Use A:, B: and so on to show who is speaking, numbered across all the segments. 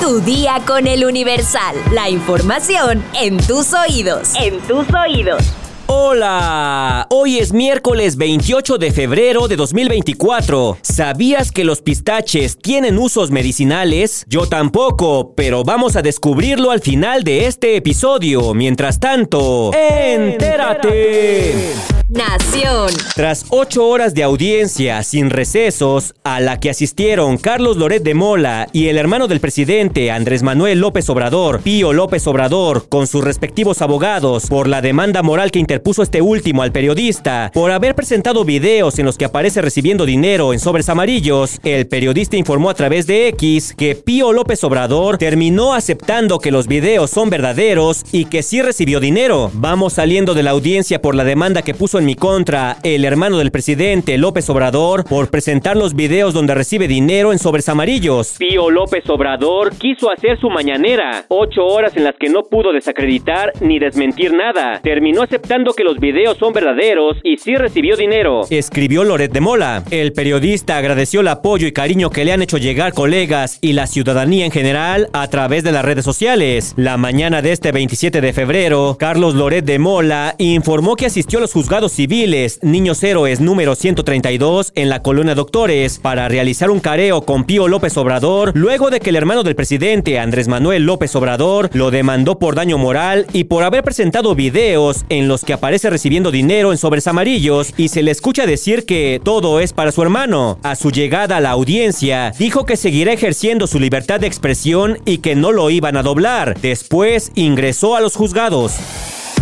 A: Tu día con el Universal. La información en tus oídos. En tus oídos.
B: Hola, hoy es miércoles 28 de febrero de 2024. ¿Sabías que los pistaches tienen usos medicinales? Yo tampoco, pero vamos a descubrirlo al final de este episodio. Mientras tanto, entérate.
A: Nación.
B: Tras ocho horas de audiencia sin recesos, a la que asistieron Carlos Loret de Mola y el hermano del presidente Andrés Manuel López Obrador, Pío López Obrador, con sus respectivos abogados, por la demanda moral que interpuso este último al periodista, por haber presentado videos en los que aparece recibiendo dinero en sobres amarillos, el periodista informó a través de X que Pío López Obrador terminó aceptando que los videos son verdaderos y que sí recibió dinero. Vamos saliendo de la audiencia por la demanda que puso en mi contra el hermano del presidente López Obrador por presentar los videos donde recibe dinero en sobres amarillos. Pío López Obrador quiso hacer su mañanera, ocho horas en las que no pudo desacreditar ni desmentir nada. Terminó aceptando que los videos son verdaderos y sí recibió dinero. Escribió Loret de Mola. El periodista agradeció el apoyo y cariño que le han hecho llegar colegas y la ciudadanía en general a través de las redes sociales. La mañana de este 27 de febrero, Carlos Loret de Mola informó que asistió a los juzgados civiles Niños Héroes número 132 en la colonia Doctores para realizar un careo con Pío López Obrador luego de que el hermano del presidente Andrés Manuel López Obrador lo demandó por daño moral y por haber presentado videos en los que aparece recibiendo dinero en sobres amarillos y se le escucha decir que todo es para su hermano. A su llegada a la audiencia, dijo que seguirá ejerciendo su libertad de expresión y que no lo iban a doblar. Después ingresó a los juzgados.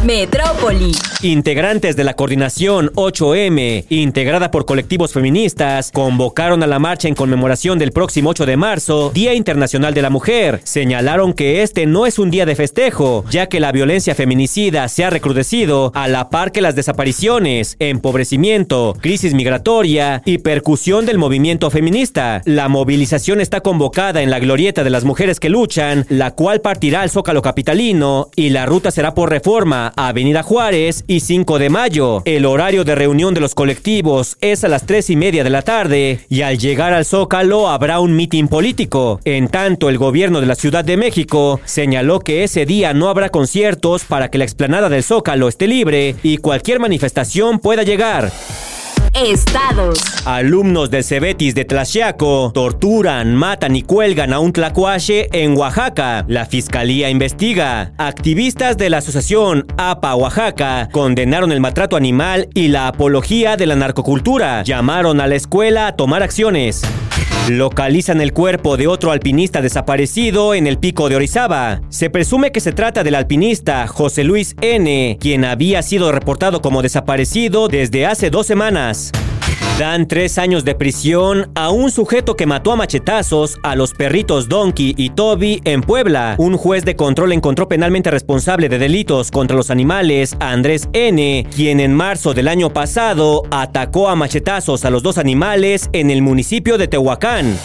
A: Metrópoli.
B: Integrantes de la coordinación 8M, integrada por colectivos feministas, convocaron a la marcha en conmemoración del próximo 8 de marzo, Día Internacional de la Mujer. Señalaron que este no es un día de festejo, ya que la violencia feminicida se ha recrudecido a la par que las desapariciones, empobrecimiento, crisis migratoria y percusión del movimiento feminista. La movilización está convocada en la glorieta de las mujeres que luchan, la cual partirá al Zócalo Capitalino y la ruta será por reforma Avenida Juárez y 5 de Mayo. El horario de reunión de los colectivos es a las 3 y media de la tarde y al llegar al Zócalo habrá un mitin político. En tanto, el gobierno de la Ciudad de México señaló que ese día no habrá conciertos para que la explanada del Zócalo esté libre y cualquier manifestación pueda llegar.
A: Estados.
B: Alumnos del Cebetis de Tlaxiaco torturan, matan y cuelgan a un tlacuache en Oaxaca. La fiscalía investiga. Activistas de la asociación APA Oaxaca condenaron el maltrato animal y la apología de la narcocultura. Llamaron a la escuela a tomar acciones. Localizan el cuerpo de otro alpinista desaparecido en el pico de Orizaba. Se presume que se trata del alpinista José Luis N., quien había sido reportado como desaparecido desde hace dos semanas. Dan tres años de prisión a un sujeto que mató a machetazos a los perritos Donkey y Toby en Puebla. Un juez de control encontró penalmente responsable de delitos contra los animales a Andrés N., quien en marzo del año pasado atacó a machetazos a los dos animales en el municipio de Tehuacán.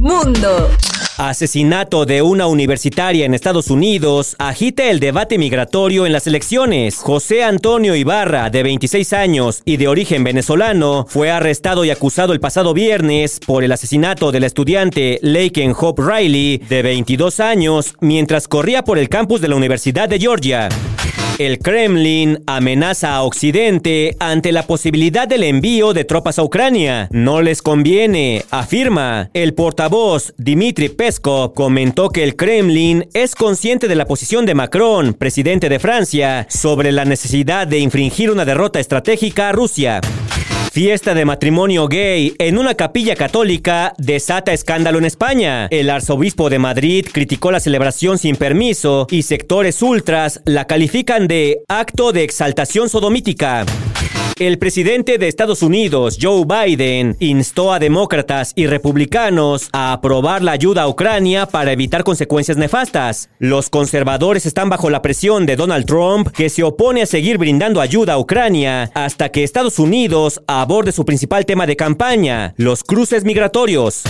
A: Mundo.
B: Asesinato de una universitaria en Estados Unidos agita el debate migratorio en las elecciones. José Antonio Ibarra, de 26 años y de origen venezolano, fue arrestado y acusado el pasado viernes por el asesinato del estudiante Laken Hope Riley, de 22 años, mientras corría por el campus de la Universidad de Georgia. El Kremlin amenaza a Occidente ante la posibilidad del envío de tropas a Ucrania. No les conviene, afirma. El portavoz Dmitry Peskov comentó que el Kremlin es consciente de la posición de Macron, presidente de Francia, sobre la necesidad de infringir una derrota estratégica a Rusia. Fiesta de matrimonio gay en una capilla católica desata escándalo en España. El arzobispo de Madrid criticó la celebración sin permiso y sectores ultras la califican de acto de exaltación sodomítica. El presidente de Estados Unidos, Joe Biden, instó a demócratas y republicanos a aprobar la ayuda a Ucrania para evitar consecuencias nefastas. Los conservadores están bajo la presión de Donald Trump, que se opone a seguir brindando ayuda a Ucrania hasta que Estados Unidos aborde su principal tema de campaña, los cruces migratorios.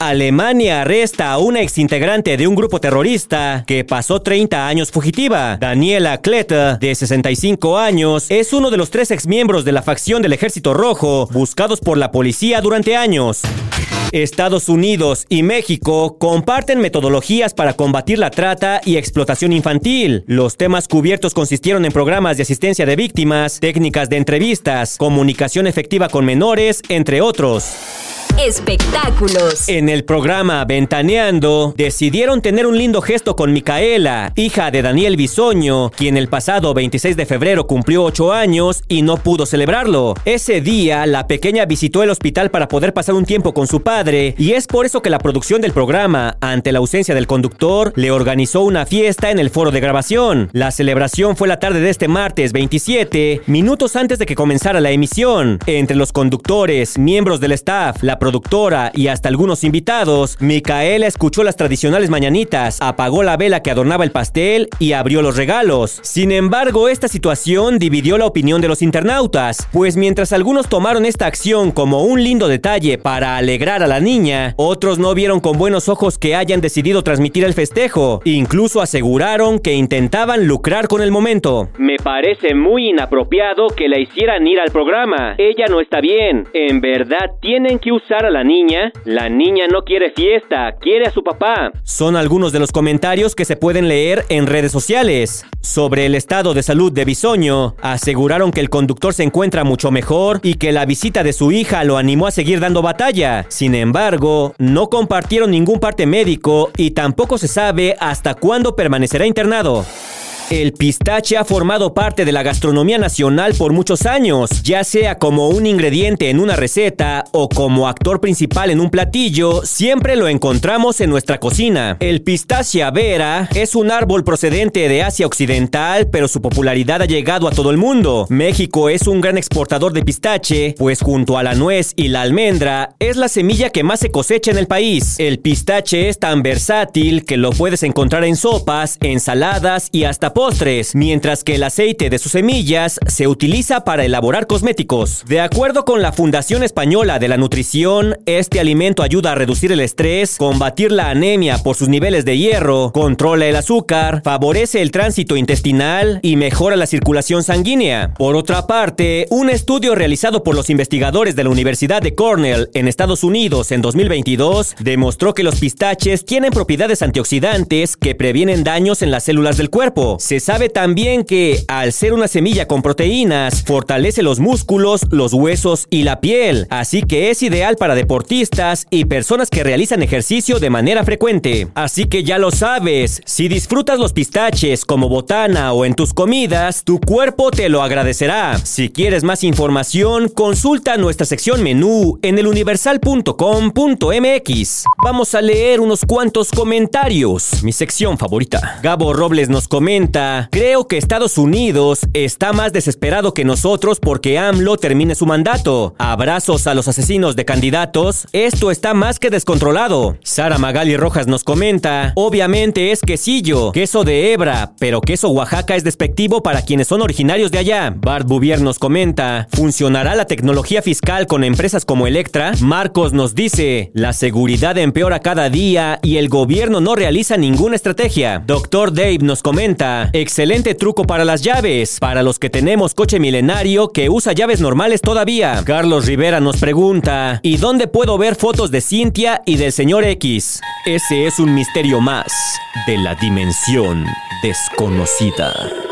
B: Alemania arresta a una exintegrante de un grupo terrorista que pasó 30 años fugitiva. Daniela Kleta, de 65 años, es uno de los tres exmiembros de la facción del Ejército Rojo buscados por la policía durante años. Estados Unidos y México comparten metodologías para combatir la trata y explotación infantil. Los temas cubiertos consistieron en programas de asistencia de víctimas, técnicas de entrevistas, comunicación efectiva con menores, entre otros
A: espectáculos.
B: En el programa Ventaneando, decidieron tener un lindo gesto con Micaela, hija de Daniel Bisoño, quien el pasado 26 de febrero cumplió 8 años y no pudo celebrarlo. Ese día, la pequeña visitó el hospital para poder pasar un tiempo con su padre, y es por eso que la producción del programa, ante la ausencia del conductor, le organizó una fiesta en el foro de grabación. La celebración fue la tarde de este martes 27, minutos antes de que comenzara la emisión. Entre los conductores, miembros del staff, la productora y hasta algunos invitados, Micaela escuchó las tradicionales mañanitas, apagó la vela que adornaba el pastel y abrió los regalos. Sin embargo, esta situación dividió la opinión de los internautas, pues mientras algunos tomaron esta acción como un lindo detalle para alegrar a la niña, otros no vieron con buenos ojos que hayan decidido transmitir el festejo. Incluso aseguraron que intentaban lucrar con el momento.
C: Me parece muy inapropiado que la hicieran ir al programa. Ella no está bien. En verdad tienen que usar a la niña, la niña no quiere fiesta, quiere a su papá.
B: Son algunos de los comentarios que se pueden leer en redes sociales. Sobre el estado de salud de Bisoño, aseguraron que el conductor se encuentra mucho mejor y que la visita de su hija lo animó a seguir dando batalla. Sin embargo, no compartieron ningún parte médico y tampoco se sabe hasta cuándo permanecerá internado. El pistache ha formado parte de la gastronomía nacional por muchos años, ya sea como un ingrediente en una receta o como actor principal en un platillo, siempre lo encontramos en nuestra cocina. El pistache vera es un árbol procedente de Asia Occidental, pero su popularidad ha llegado a todo el mundo. México es un gran exportador de pistache, pues junto a la nuez y la almendra es la semilla que más se cosecha en el país. El pistache es tan versátil que lo puedes encontrar en sopas, ensaladas y hasta postres, mientras que el aceite de sus semillas se utiliza para elaborar cosméticos. De acuerdo con la Fundación Española de la Nutrición, este alimento ayuda a reducir el estrés, combatir la anemia por sus niveles de hierro, controla el azúcar, favorece el tránsito intestinal y mejora la circulación sanguínea. Por otra parte, un estudio realizado por los investigadores de la Universidad de Cornell en Estados Unidos en 2022 demostró que los pistaches tienen propiedades antioxidantes que previenen daños en las células del cuerpo. Se sabe también que, al ser una semilla con proteínas, fortalece los músculos, los huesos y la piel, así que es ideal para deportistas y personas que realizan ejercicio de manera frecuente. Así que ya lo sabes, si disfrutas los pistaches como botana o en tus comidas, tu cuerpo te lo agradecerá. Si quieres más información, consulta nuestra sección menú en eluniversal.com.mx. Vamos a leer unos cuantos comentarios, mi sección favorita. Gabo Robles nos comenta creo que Estados Unidos está más desesperado que nosotros porque AMLO termine su mandato. Abrazos a los asesinos de candidatos. Esto está más que descontrolado. Sara Magali Rojas nos comenta, obviamente es quesillo, queso de hebra, pero queso Oaxaca es despectivo para quienes son originarios de allá. Bart Bouvier nos comenta, ¿funcionará la tecnología fiscal con empresas como Electra? Marcos nos dice, la seguridad empeora cada día y el gobierno no realiza ninguna estrategia. Doctor Dave nos comenta, Excelente truco para las llaves, para los que tenemos coche milenario que usa llaves normales todavía. Carlos Rivera nos pregunta, ¿y dónde puedo ver fotos de Cintia y del señor X? Ese es un misterio más de la dimensión desconocida.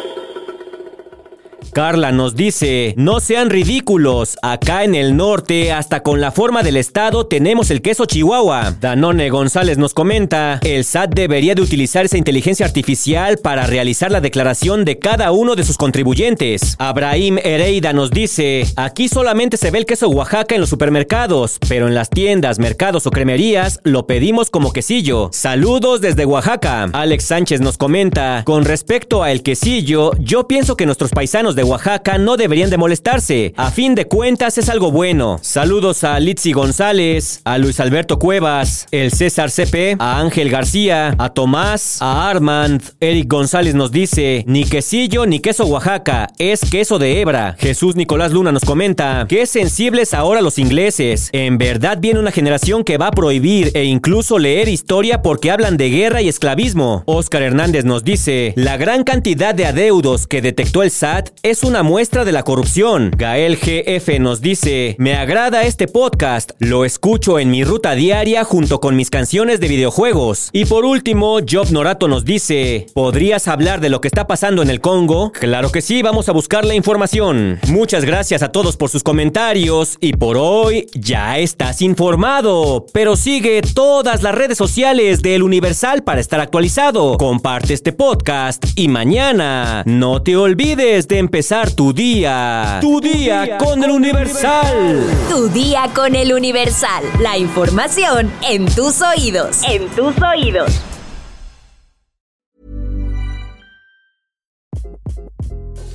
B: Carla nos dice, no sean ridículos, acá en el norte, hasta con la forma del estado, tenemos el queso chihuahua. Danone González nos comenta, el SAT debería de utilizar esa inteligencia artificial para realizar la declaración de cada uno de sus contribuyentes. Abraham Hereida nos dice, aquí solamente se ve el queso Oaxaca en los supermercados, pero en las tiendas, mercados o cremerías lo pedimos como quesillo. Saludos desde Oaxaca. Alex Sánchez nos comenta, con respecto a el quesillo, yo pienso que nuestros paisanos de de Oaxaca no deberían de molestarse. A fin de cuentas es algo bueno. Saludos a Litsi González, a Luis Alberto Cuevas, el César CP, a Ángel García, a Tomás, a Armand. Eric González nos dice, ni quesillo ni queso Oaxaca, es queso de hebra. Jesús Nicolás Luna nos comenta, qué sensibles ahora los ingleses. En verdad viene una generación que va a prohibir e incluso leer historia porque hablan de guerra y esclavismo. Oscar Hernández nos dice, la gran cantidad de adeudos que detectó el SAT es una muestra de la corrupción. Gael GF nos dice, me agrada este podcast, lo escucho en mi ruta diaria junto con mis canciones de videojuegos. Y por último, Job Norato nos dice, ¿podrías hablar de lo que está pasando en el Congo? Claro que sí, vamos a buscar la información. Muchas gracias a todos por sus comentarios y por hoy ya estás informado. Pero sigue todas las redes sociales del Universal para estar actualizado. Comparte este podcast y mañana no te olvides de empezar tu día. Tu, día, con, el Universal.
A: Tu día con el Universal. La información en tus oídos. En tus oídos.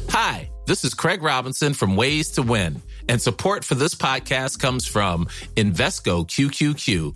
D: Hi, this is Craig Robinson from Ways to Win, and support for this podcast comes from Invesco QQQ